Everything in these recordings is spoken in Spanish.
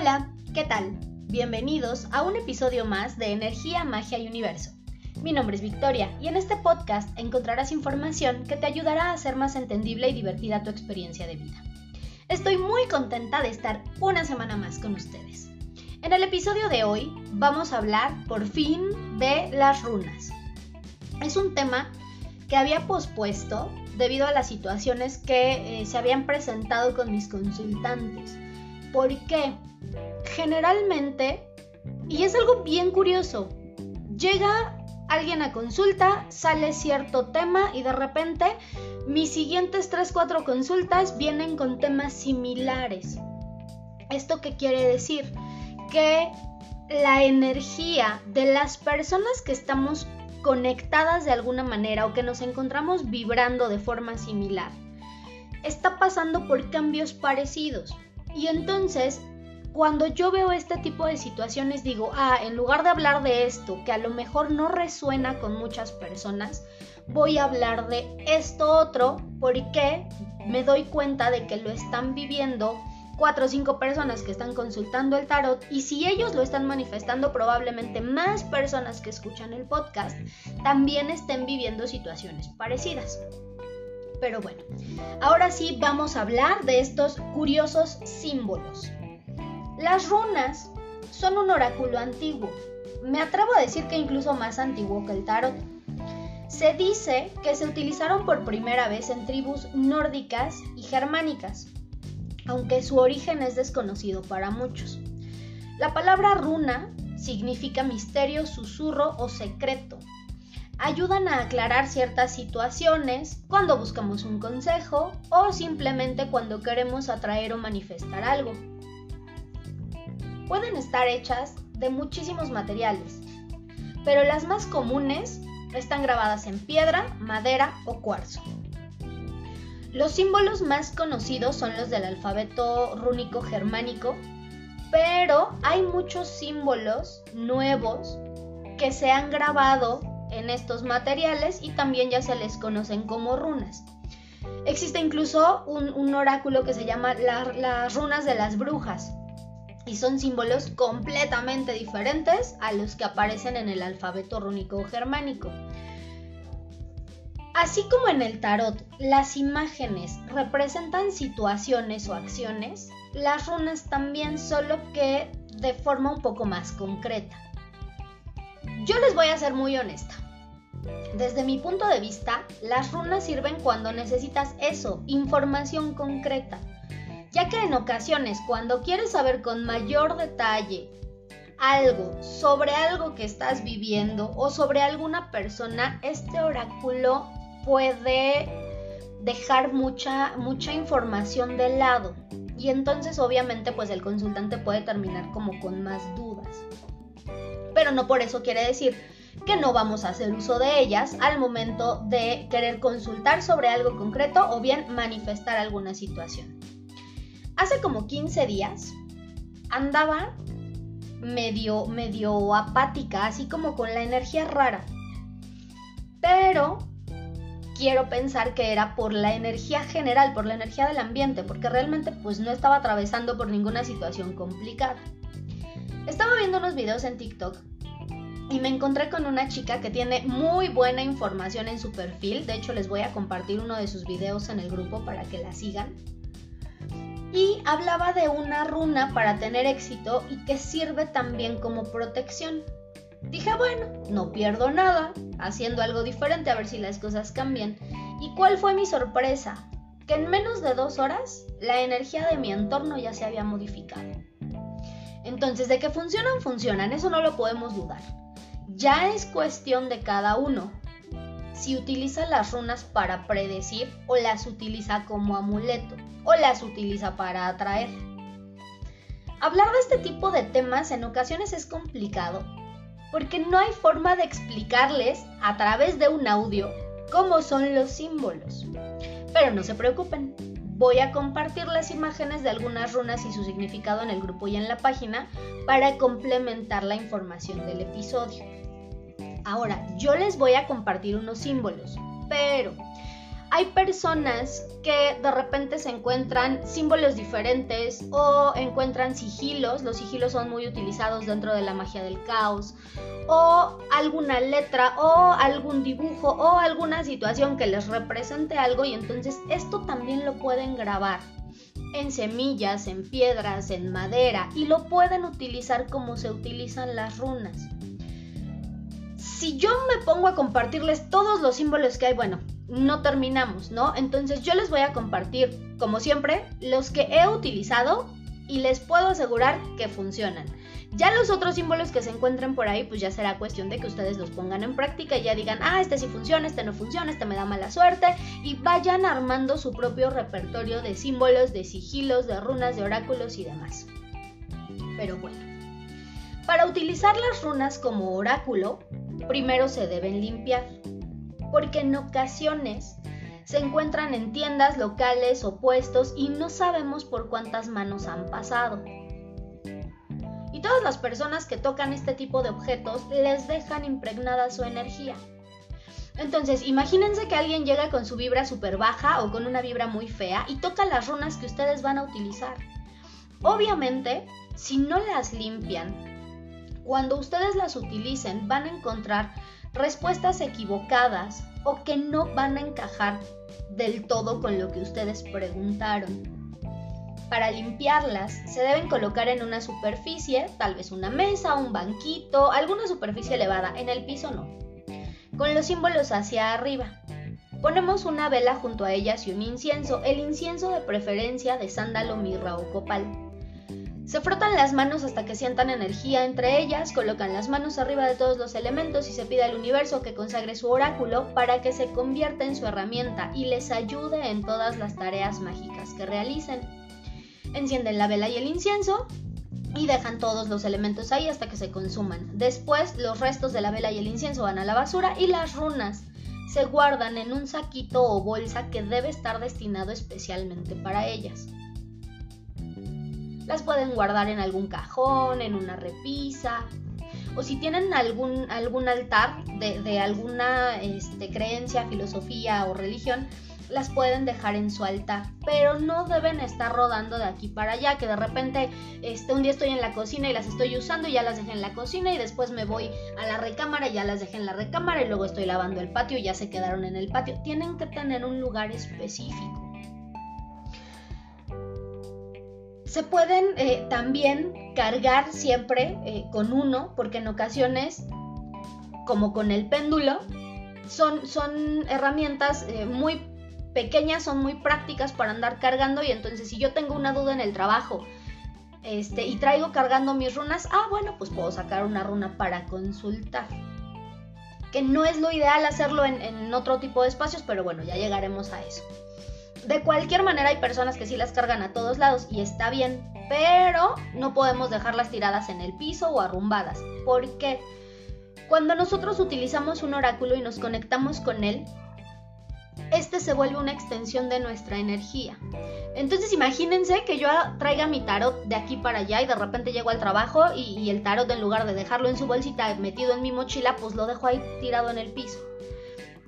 Hola, ¿qué tal? Bienvenidos a un episodio más de Energía, Magia y Universo. Mi nombre es Victoria y en este podcast encontrarás información que te ayudará a hacer más entendible y divertida tu experiencia de vida. Estoy muy contenta de estar una semana más con ustedes. En el episodio de hoy vamos a hablar por fin de las runas. Es un tema que había pospuesto debido a las situaciones que eh, se habían presentado con mis consultantes. ¿Por qué? Generalmente, y es algo bien curioso, llega alguien a consulta, sale cierto tema y de repente mis siguientes 3-4 consultas vienen con temas similares. ¿Esto qué quiere decir? Que la energía de las personas que estamos conectadas de alguna manera o que nos encontramos vibrando de forma similar está pasando por cambios parecidos. Y entonces cuando yo veo este tipo de situaciones digo, ah, en lugar de hablar de esto, que a lo mejor no resuena con muchas personas, voy a hablar de esto otro porque me doy cuenta de que lo están viviendo cuatro o cinco personas que están consultando el tarot y si ellos lo están manifestando probablemente más personas que escuchan el podcast también estén viviendo situaciones parecidas. Pero bueno, ahora sí vamos a hablar de estos curiosos símbolos. Las runas son un oráculo antiguo. Me atrevo a decir que incluso más antiguo que el tarot. Se dice que se utilizaron por primera vez en tribus nórdicas y germánicas, aunque su origen es desconocido para muchos. La palabra runa significa misterio, susurro o secreto. Ayudan a aclarar ciertas situaciones cuando buscamos un consejo o simplemente cuando queremos atraer o manifestar algo pueden estar hechas de muchísimos materiales, pero las más comunes están grabadas en piedra, madera o cuarzo. Los símbolos más conocidos son los del alfabeto rúnico germánico, pero hay muchos símbolos nuevos que se han grabado en estos materiales y también ya se les conocen como runas. Existe incluso un, oráculo que se llama las runas de las brujas, y son símbolos completamente diferentes a los que aparecen en el alfabeto rúnico germánico. Así como en el tarot las imágenes representan situaciones o acciones, las runas también, solo que de forma un poco más concreta. Yo les voy a ser muy honesta. Desde mi punto de vista, las runas sirven cuando necesitas eso, información concreta ya que en ocasiones cuando quieres saber con mayor detalle algo sobre algo que estás viviendo o sobre alguna persona, este oráculo puede dejar mucha, mucha información de lado. Y entonces obviamente pues el consultante puede terminar como con más dudas. Pero no por eso quiere decir que no vamos a hacer uso de ellas al momento de querer consultar sobre algo concreto o bien manifestar alguna situación. Hace como 15 días andaba medio, medio apática, así como con la energía rara. Pero quiero pensar que era por la energía general, por la energía del ambiente, porque realmente pues no estaba atravesando por ninguna situación complicada. Estaba viendo unos videos en TikTok y me encontré con una chica que tiene muy buena información en su perfil. De hecho, les voy a compartir uno de sus videos en el grupo para que la sigan hablaba de una runa para tener éxito y que sirve también como protección. Dije, bueno, no pierdo nada, haciendo algo diferente a ver si las cosas cambian. ¿Y cuál fue mi sorpresa? Que en menos de dos horas la energía de mi entorno ya se había modificado. Entonces, de que funcionan, funcionan, eso no lo podemos dudar. Ya es cuestión de cada uno si utiliza las runas para predecir o las utiliza como amuleto o las utiliza para atraer. Hablar de este tipo de temas en ocasiones es complicado porque no hay forma de explicarles a través de un audio cómo son los símbolos. Pero no se preocupen, voy a compartir las imágenes de algunas runas y su significado en el grupo y en la página para complementar la información del episodio. Ahora, yo les voy a compartir unos símbolos, pero hay personas que de repente se encuentran símbolos diferentes o encuentran sigilos, los sigilos son muy utilizados dentro de la magia del caos, o alguna letra o algún dibujo o alguna situación que les represente algo y entonces esto también lo pueden grabar en semillas, en piedras, en madera y lo pueden utilizar como se utilizan las runas. Si yo me pongo a compartirles todos los símbolos que hay, bueno, no terminamos, ¿no? Entonces yo les voy a compartir, como siempre, los que he utilizado y les puedo asegurar que funcionan. Ya los otros símbolos que se encuentren por ahí, pues ya será cuestión de que ustedes los pongan en práctica y ya digan, ah, este sí funciona, este no funciona, este me da mala suerte, y vayan armando su propio repertorio de símbolos, de sigilos, de runas, de oráculos y demás. Pero bueno, para utilizar las runas como oráculo, primero se deben limpiar, porque en ocasiones se encuentran en tiendas locales o puestos y no sabemos por cuántas manos han pasado todas las personas que tocan este tipo de objetos les dejan impregnada su energía. Entonces, imagínense que alguien llega con su vibra súper baja o con una vibra muy fea y toca las runas que ustedes van a utilizar. Obviamente, si no las limpian, cuando ustedes las utilicen van a encontrar respuestas equivocadas o que no van a encajar del todo con lo que ustedes preguntaron. Para limpiarlas se deben colocar en una superficie, tal vez una mesa, un banquito, alguna superficie elevada, en el piso no, con los símbolos hacia arriba. Ponemos una vela junto a ellas y un incienso, el incienso de preferencia de sándalo, mirra o copal. Se frotan las manos hasta que sientan energía entre ellas, colocan las manos arriba de todos los elementos y se pide al universo que consagre su oráculo para que se convierta en su herramienta y les ayude en todas las tareas mágicas que realicen encienden la vela y el incienso y dejan todos los elementos ahí hasta que se consuman. Después los restos de la vela y el incienso van a la basura y las runas se guardan en un saquito o bolsa que debe estar destinado especialmente para ellas. Las pueden guardar en algún cajón, en una repisa, o si tienen algún, algún altar de, alguna este, creencia, filosofía o religión, las pueden dejar en su altar, pero no deben estar rodando de aquí para allá, que de repente este, un día estoy en la cocina y las estoy usando y ya las dejé en la cocina y después me voy a la recámara y ya las dejé en la recámara y luego estoy lavando el patio y ya se quedaron en el patio. Tienen que tener un lugar específico. Se pueden eh, también cargar siempre eh, con uno, porque en ocasiones, como con el péndulo, son, son herramientas eh, muy pequeñas son muy prácticas para andar cargando y entonces si yo tengo una duda en el trabajo este, y traigo cargando mis runas, ah bueno, pues puedo sacar una runa para consultar. Que no es lo ideal hacerlo en, en otro tipo de espacios, pero bueno, ya llegaremos a eso. De cualquier manera hay personas que sí las cargan a todos lados y está bien, pero no podemos dejarlas tiradas en el piso o arrumbadas. ¿Por qué? Cuando nosotros utilizamos un oráculo y nos conectamos con él, este se vuelve una extensión de nuestra energía. Entonces imagínense que yo traiga mi tarot de aquí para allá y de repente llego al trabajo y, el tarot en lugar de dejarlo en su bolsita metido en mi mochila, pues lo dejo ahí tirado en el piso.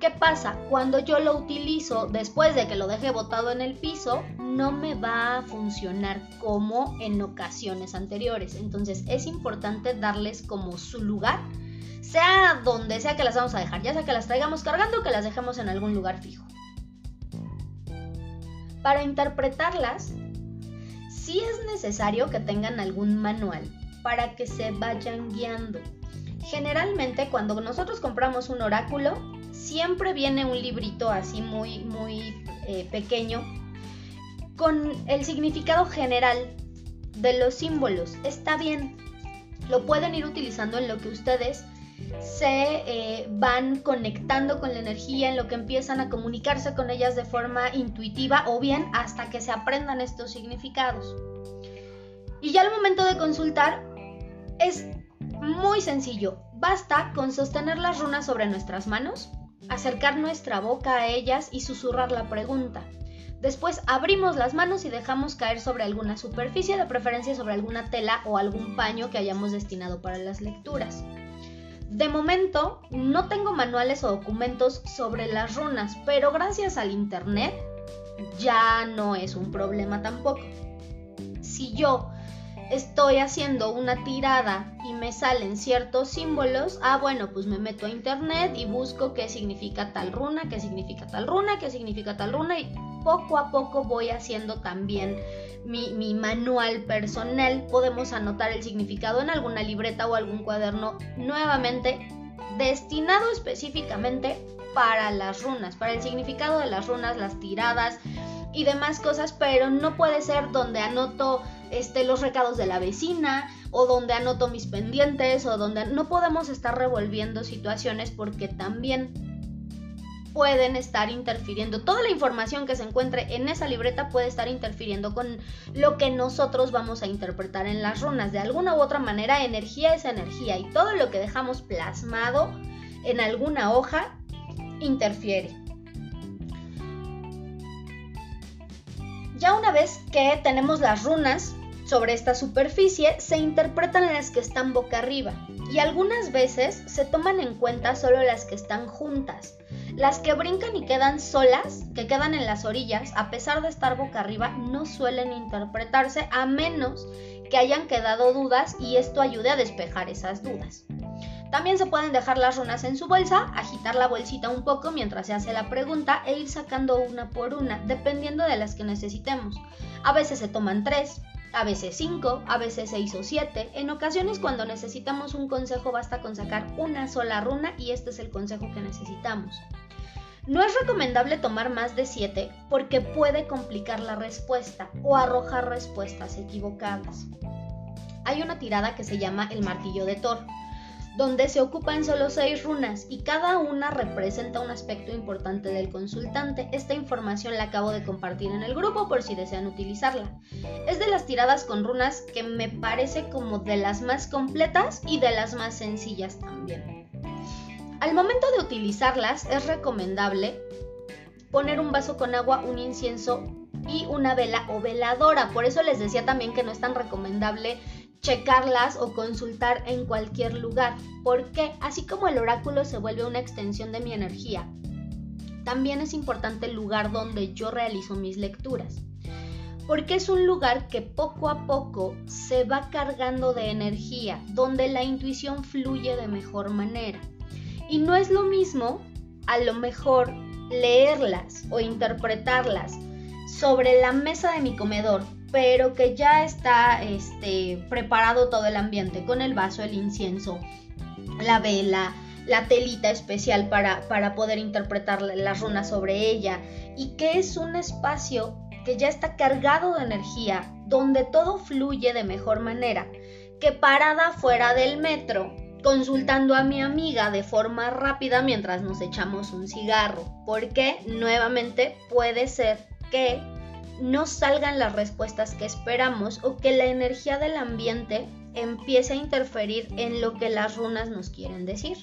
¿Qué pasa? Cuando yo lo utilizo después de que lo dejé botado en el piso, no me va a funcionar como en ocasiones anteriores. Entonces es importante darles como su lugar sea donde sea que las vamos a dejar, ya sea que las traigamos cargando o que las dejemos en algún lugar fijo. Para interpretarlas, sí es necesario que tengan algún manual para que se vayan guiando. Generalmente cuando nosotros compramos un oráculo, siempre viene un librito así muy, muy eh, pequeño con el significado general de los símbolos. Está bien, lo pueden ir utilizando en lo que ustedes se eh, van conectando con la energía, en lo que empiezan a comunicarse con ellas de forma intuitiva o bien hasta que se aprendan estos significados. Y ya al momento de consultar es muy sencillo. Basta con sostener las runas sobre nuestras manos, acercar nuestra boca a ellas y susurrar la pregunta. Después abrimos las manos y dejamos caer sobre alguna superficie, de preferencia sobre alguna tela o algún paño que hayamos destinado para las lecturas. De momento no tengo manuales o documentos sobre las runas, pero gracias al internet ya no es un problema tampoco. Si yo estoy haciendo una tirada y me salen ciertos símbolos, ah bueno, pues me meto a internet y busco qué significa tal runa, qué significa tal runa, qué significa tal runa y poco a poco voy haciendo también mi, manual personal. Podemos anotar el significado en alguna libreta o algún cuaderno nuevamente destinado específicamente para las runas, para el significado de las runas, las tiradas y demás cosas, pero no puede ser donde anoto este, los recados de la vecina o donde anoto mis pendientes o donde no podemos estar revolviendo situaciones porque también pueden estar interfiriendo. Toda la información que se encuentre en esa libreta puede estar interfiriendo con lo que nosotros vamos a interpretar en las runas. De alguna u otra manera, energía es energía y todo lo que dejamos plasmado en alguna hoja interfiere. Ya una vez que tenemos las runas sobre esta superficie, se interpretan las que están boca arriba y algunas veces se toman en cuenta solo las que están juntas. Las que brincan y quedan solas, que quedan en las orillas, a pesar de estar boca arriba, no suelen interpretarse a menos que hayan quedado dudas y esto ayude a despejar esas dudas. También se pueden dejar las runas en su bolsa, agitar la bolsita un poco mientras se hace la pregunta e ir sacando una por una, dependiendo de las que necesitemos. A veces se toman tres, a veces cinco, a veces seis o siete. En ocasiones cuando necesitamos un consejo basta con sacar una sola runa y este es el consejo que necesitamos. No es recomendable tomar más de 7 porque puede complicar la respuesta o arrojar respuestas equivocadas. Hay una tirada que se llama el martillo de Thor, donde se ocupan solo 6 runas y cada una representa un aspecto importante del consultante. Esta información la acabo de compartir en el grupo por si desean utilizarla. Es de las tiradas con runas que me parece como de las más completas y de las más sencillas también. Al momento de utilizarlas es recomendable poner un vaso con agua, un incienso y una vela o veladora. Por eso les decía también que no es tan recomendable checarlas o consultar en cualquier lugar, porque así como el oráculo se vuelve una extensión de mi energía, también es importante el lugar donde yo realizo mis lecturas, porque es un lugar que poco a poco se va cargando de energía, donde la intuición fluye de mejor manera. Y no es lo mismo, a lo mejor, leerlas o interpretarlas sobre la mesa de mi comedor, pero que ya está este, preparado todo el ambiente con el vaso, el incienso, la vela, la telita especial para, para poder interpretar las runas sobre ella y que es un espacio que ya está cargado de energía, donde todo fluye de mejor manera que parada fuera del metro consultando a mi amiga de forma rápida mientras nos echamos un cigarro, porque nuevamente puede ser que no salgan las respuestas que esperamos o que la energía del ambiente empiece a interferir en lo que las runas nos quieren decir.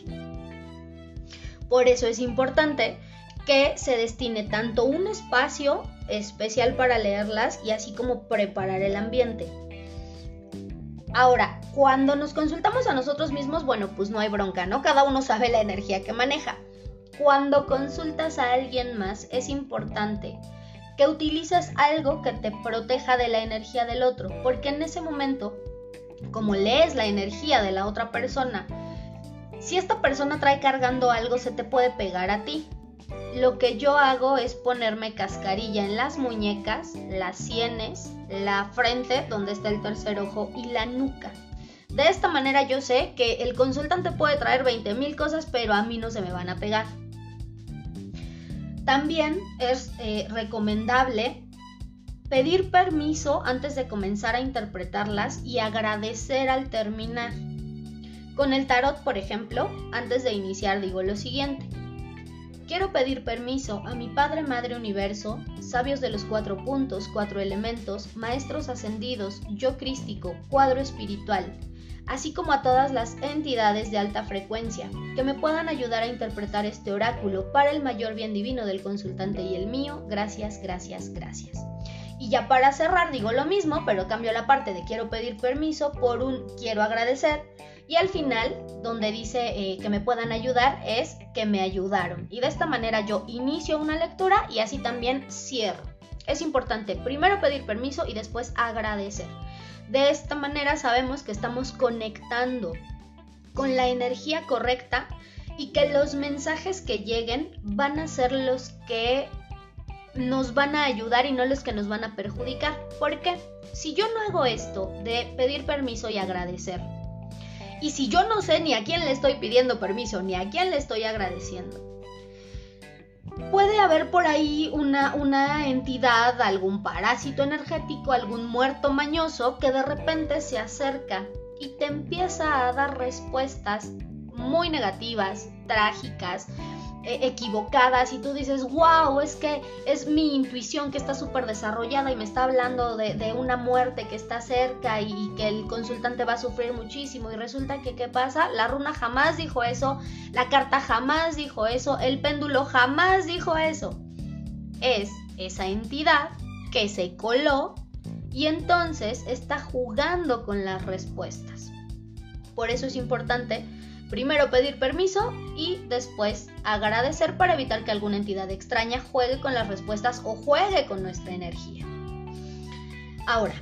Por eso es importante que se destine tanto un espacio especial para leerlas y así como preparar el ambiente. Ahora, cuando nos consultamos a nosotros mismos, bueno, pues no hay bronca, ¿no? Cada uno sabe la energía que maneja. Cuando consultas a alguien más, es importante que utilices algo que te proteja de la energía del otro, porque en ese momento, como lees la energía de la otra persona, si esta persona trae cargando algo, se te puede pegar a ti. Lo que yo hago es ponerme cascarilla en las muñecas, las sienes, la frente, donde está el tercer ojo, y la nuca. De esta manera yo sé que el consultante puede traer 20 mil cosas, pero a mí no se me van a pegar. También es eh, recomendable pedir permiso antes de comenzar a interpretarlas y agradecer al terminar. Con el tarot, por ejemplo, antes de iniciar digo lo siguiente. Quiero pedir permiso a mi Padre Madre Universo, sabios de los cuatro puntos, cuatro elementos, maestros ascendidos, yo crístico, cuadro espiritual, así como a todas las entidades de alta frecuencia, que me puedan ayudar a interpretar este oráculo para el mayor bien divino del consultante y el mío. Gracias, gracias, gracias. Y ya para cerrar digo lo mismo, pero cambio la parte de quiero pedir permiso por un quiero agradecer Y al final, donde dice eh, que me puedan ayudar, es que me ayudaron. Y de esta manera yo inicio una lectura y así también cierro. Es importante primero pedir permiso y después agradecer. De esta manera sabemos que estamos conectando con la energía correcta y que los mensajes que lleguen van a ser los que nos van a ayudar y no los que nos van a perjudicar. ¿Por qué? Si yo no hago esto de pedir permiso y agradecer, y si yo no sé ni a quién le estoy pidiendo permiso ni a quién le estoy agradeciendo, puede haber por ahí una, una entidad, algún parásito energético, algún muerto mañoso que de repente se acerca y te empieza a dar respuestas muy negativas, trágicas, equivocadas y tú dices, wow, es que es mi intuición que está súper desarrollada y me está hablando de, una muerte que está cerca y, que el consultante va a sufrir muchísimo y resulta que, ¿qué pasa? La runa jamás dijo eso, la carta jamás dijo eso, el péndulo jamás dijo eso. Es esa entidad que se coló y entonces está jugando con las respuestas. Por eso es importante Primero pedir permiso y después agradecer para evitar que alguna entidad extraña juegue con las respuestas o juegue con nuestra energía. Ahora,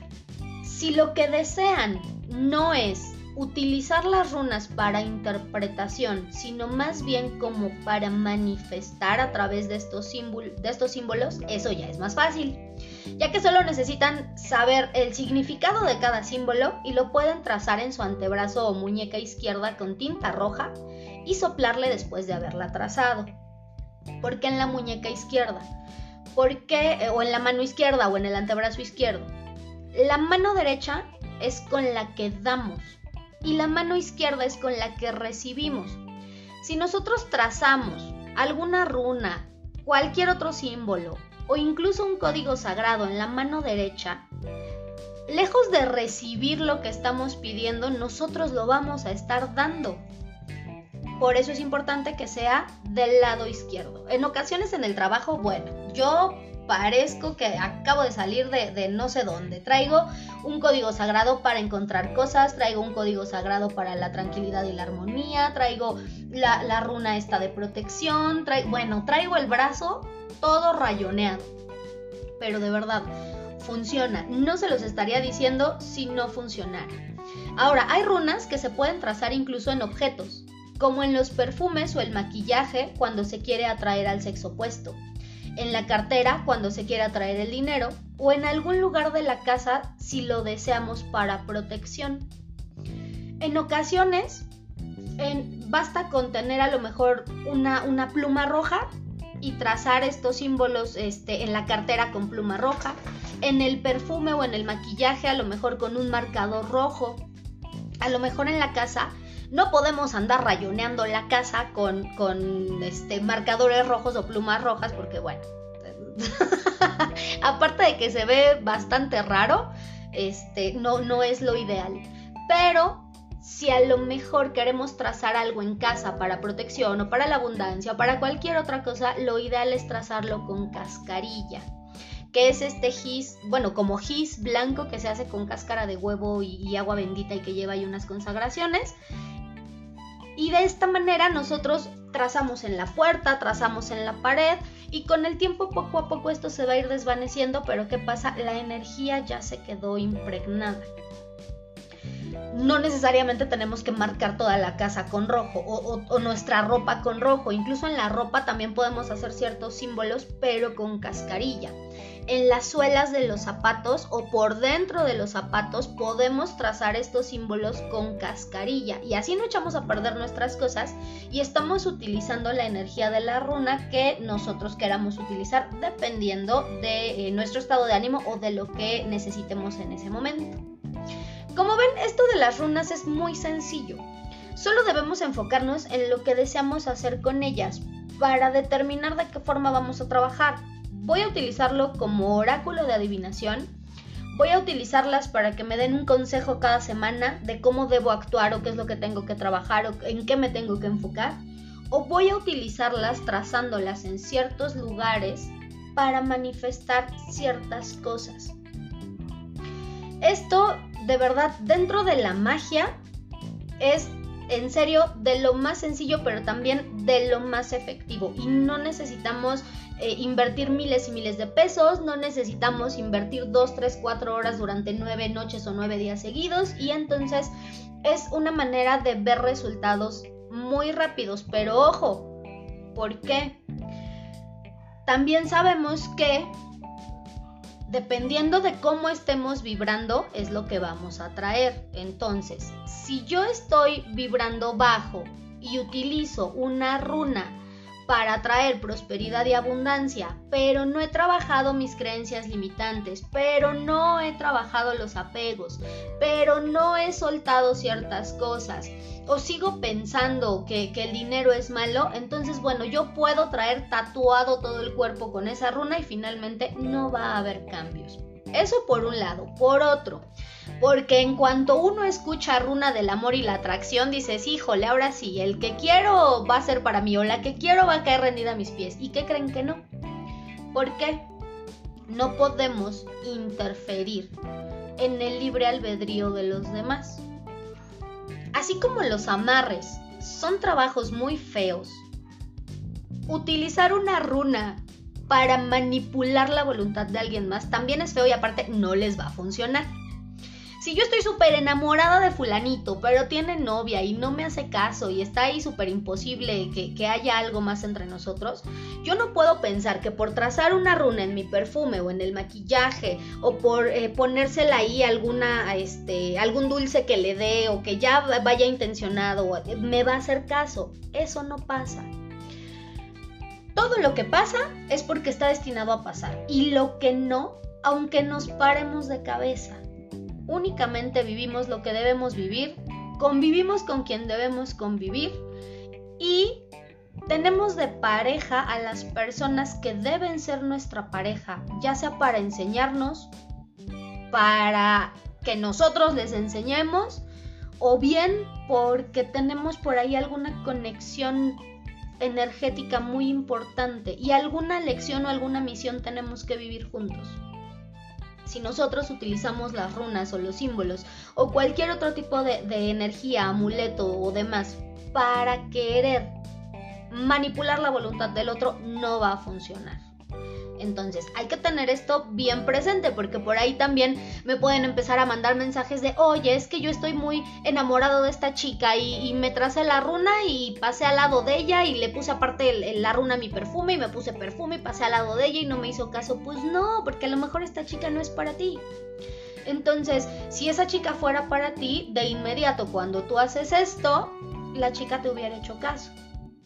si lo que desean no es utilizar las runas para interpretación, sino más bien como para manifestar a través de estos, símbolos, eso ya es más fácil, ya que solo necesitan saber el significado de cada símbolo y lo pueden trazar en su antebrazo o muñeca izquierda con tinta roja y soplarle después de haberla trazado. ¿Por qué en la muñeca izquierda? ¿Por qué, eh, o en la mano izquierda o en el antebrazo izquierdo? La mano derecha es con la que damos, y la mano izquierda es con la que recibimos. Si nosotros trazamos alguna runa, cualquier otro símbolo o incluso un código sagrado en la mano derecha, lejos de recibir lo que estamos pidiendo, nosotros lo vamos a estar dando. Por eso es importante que sea del lado izquierdo. En ocasiones en el trabajo, bueno, yo parezco que acabo de salir de, no sé dónde. Traigo un código sagrado para encontrar cosas, traigo un código sagrado para la tranquilidad y la armonía, traigo la, runa esta de protección, bueno, traigo el brazo todo rayoneado. Pero de verdad, funciona. No se los estaría diciendo si no funcionara. Ahora, hay runas que se pueden trazar incluso en objetos, como en los perfumes o el maquillaje cuando se quiere atraer al sexo opuesto en la cartera cuando se quiera traer el dinero o en algún lugar de la casa si lo deseamos para protección. En ocasiones basta con tener a lo mejor una, una pluma roja y trazar estos símbolos este, en la cartera con pluma roja, en el perfume o en el maquillaje a lo mejor con un marcador rojo, a lo mejor en la casa no podemos andar rayoneando la casa con, con este, marcadores rojos o plumas rojas porque bueno, aparte de que se ve bastante raro, este, no, no es lo ideal. Pero si a lo mejor queremos trazar algo en casa para protección o para la abundancia o para cualquier otra cosa, lo ideal es trazarlo con cascarilla que es este gis, bueno, como gis blanco que se hace con cáscara de huevo y, y, agua bendita y que lleva ahí unas consagraciones. Y de esta manera nosotros trazamos en la puerta, trazamos en la pared y con el tiempo poco a poco esto se va a ir desvaneciendo, pero ¿qué pasa? La energía ya se quedó impregnada. No necesariamente tenemos que marcar toda la casa con rojo o, nuestra ropa con rojo. Incluso en la ropa también podemos hacer ciertos símbolos, pero con cascarilla en las suelas de los zapatos o por dentro de los zapatos podemos trazar estos símbolos con cascarilla y así no echamos a perder nuestras cosas y estamos utilizando la energía de la runa que nosotros queramos utilizar dependiendo de eh, nuestro estado de ánimo o de lo que necesitemos en ese momento. Como ven, esto de las runas es muy sencillo. Solo debemos enfocarnos en lo que deseamos hacer con ellas para determinar de qué forma vamos a trabajar voy a utilizarlo como oráculo de adivinación. Voy a utilizarlas para que me den un consejo cada semana de cómo debo actuar o qué es lo que tengo que trabajar o en qué me tengo que enfocar. O voy a utilizarlas trazándolas en ciertos lugares para manifestar ciertas cosas. Esto, de verdad, dentro de la magia es en serio de lo más sencillo, pero también de lo más efectivo. Y no necesitamos eh, invertir miles y miles de pesos, no necesitamos invertir 2, 3, 4 horas durante 9 noches o 9 días seguidos. Y entonces es una manera de ver resultados muy rápidos. Pero ojo, ¿por qué? También sabemos que dependiendo de cómo estemos vibrando, es lo que vamos a traer. Entonces, si yo estoy vibrando bajo y utilizo una runa para traer prosperidad y abundancia, pero no he trabajado mis creencias limitantes, pero no he trabajado los apegos, pero no he soltado ciertas cosas, o sigo pensando que, el dinero es malo, entonces bueno, yo puedo traer tatuado todo el cuerpo con esa runa y finalmente no va a haber cambios. Eso por un lado. Por otro, porque en cuanto uno escucha runa del amor y la atracción, dices, híjole, ahora sí, el que quiero va a ser para mí o la que quiero va a caer rendida a mis pies. ¿Y qué creen que no? ¿Por qué? No podemos interferir en el libre albedrío de los demás. Así como los amarres son trabajos muy feos, utilizar una runa para manipular la voluntad de alguien más también es feo y aparte no les va a funcionar. Si yo estoy súper enamorada de fulanito, pero tiene novia y no me hace caso y está ahí súper imposible que, haya algo más entre nosotros, yo no puedo pensar que por trazar una runa en mi perfume o en el maquillaje o por eh, ponérsela ahí alguna, este, algún dulce que le dé o que ya vaya intencionado, me va a hacer caso. Eso no pasa. Todo lo que pasa es porque está destinado a pasar y lo que no, aunque nos paremos de cabeza únicamente vivimos lo que debemos vivir, convivimos con quien debemos convivir y tenemos de pareja a las personas que deben ser nuestra pareja, ya sea para enseñarnos, para que nosotros les enseñemos, o bien porque tenemos por ahí alguna conexión energética muy importante y alguna lección o alguna misión tenemos que vivir juntos si nosotros utilizamos las runas o los símbolos o cualquier otro tipo de, energía, amuleto o demás para querer manipular la voluntad del otro, no va a funcionar. Entonces hay que tener esto bien presente porque por ahí también me pueden empezar a mandar mensajes de, oye, es que yo estoy muy enamorado de esta chica y, me tracé la runa y pasé al lado de ella y le puse aparte la runa a mi perfume y me puse perfume y pasé al lado de ella y no me hizo caso. Pues no, porque a lo mejor esta chica no es para ti. Entonces, si esa chica fuera para ti, de inmediato cuando tú haces esto, la chica te hubiera hecho caso.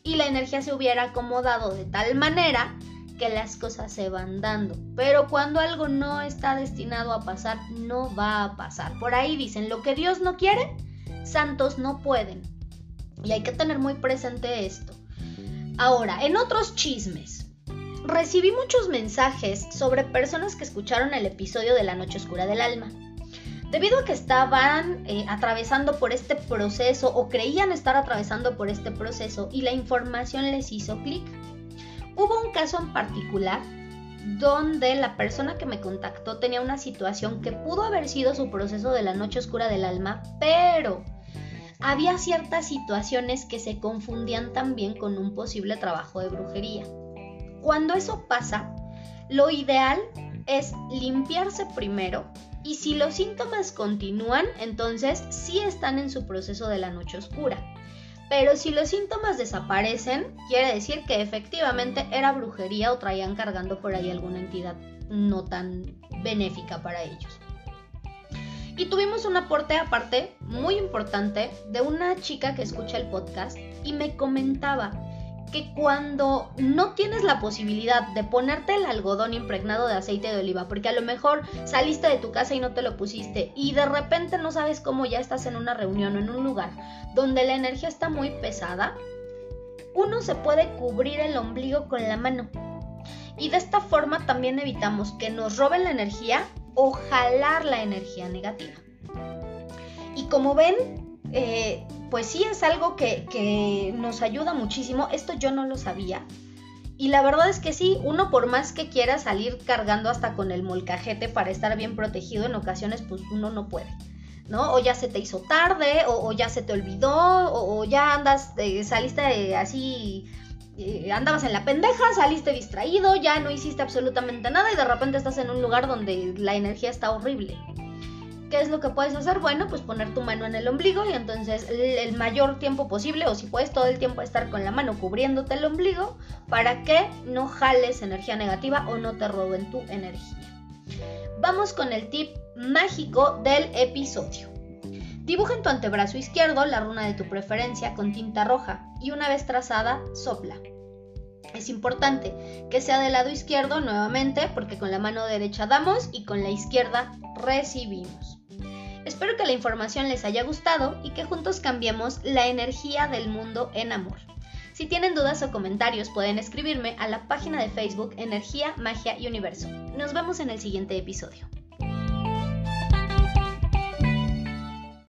Y la energía se hubiera acomodado de tal manera que las cosas se van dando. Pero cuando algo no está destinado a pasar, no va a pasar. Por ahí dicen, lo que Dios no quiere, santos no pueden. Y hay que tener muy presente esto. Ahora, en otros chismes, recibí muchos mensajes sobre personas que escucharon el episodio de La Noche Oscura del Alma. Debido a que estaban eh, atravesando por este proceso o creían estar atravesando por este proceso y la información les hizo clic. Hubo un caso en particular donde la persona que me contactó tenía una situación que pudo haber sido su proceso de la noche oscura del alma, pero había ciertas situaciones que se confundían también con un posible trabajo de brujería. Cuando eso pasa, lo ideal es limpiarse primero y si los síntomas continúan, entonces sí están en su proceso de la noche oscura. Pero si los síntomas desaparecen, quiere decir que efectivamente era brujería o traían cargando por ahí alguna entidad no tan benéfica para ellos. Y tuvimos un aporte aparte muy importante de una chica que escucha el podcast y me comentaba que cuando no tienes la posibilidad de ponerte el algodón impregnado de aceite de oliva, porque a lo mejor saliste de tu casa y no te lo pusiste, y de repente no sabes cómo ya estás en una reunión o en un lugar donde la energía está muy pesada, uno se puede cubrir el ombligo con la mano. Y de esta forma también evitamos que nos roben la energía o jalar la energía negativa. Y como ven, eh, pues sí es algo que, nos ayuda muchísimo. Esto yo no lo sabía. Y la verdad es que sí, uno por más que quiera salir cargando hasta con el molcajete para estar bien protegido, en ocasiones pues uno no puede. ¿no? O ya se te hizo tarde, o, ya se te olvidó, o, ya andas, eh, saliste así, eh, andabas en la pendeja, saliste distraído, ya no hiciste absolutamente nada y de repente estás en un lugar donde la energía está horrible. ¿Qué es lo que puedes hacer? Bueno, pues poner tu mano en el ombligo y entonces el mayor tiempo posible, o si puedes todo el tiempo estar con la mano cubriéndote el ombligo, para que no jales energía negativa o no te roben tu energía. Vamos con el tip mágico del episodio. Dibuja en tu antebrazo izquierdo la runa de tu preferencia con tinta roja y una vez trazada, sopla. Es importante que sea del lado izquierdo nuevamente porque con la mano derecha damos y con la izquierda recibimos. Espero que la información les haya gustado y que juntos cambiemos la energía del mundo en amor. Si tienen dudas o comentarios pueden escribirme a la página de Facebook Energía, Magia y Universo. Nos vemos en el siguiente episodio.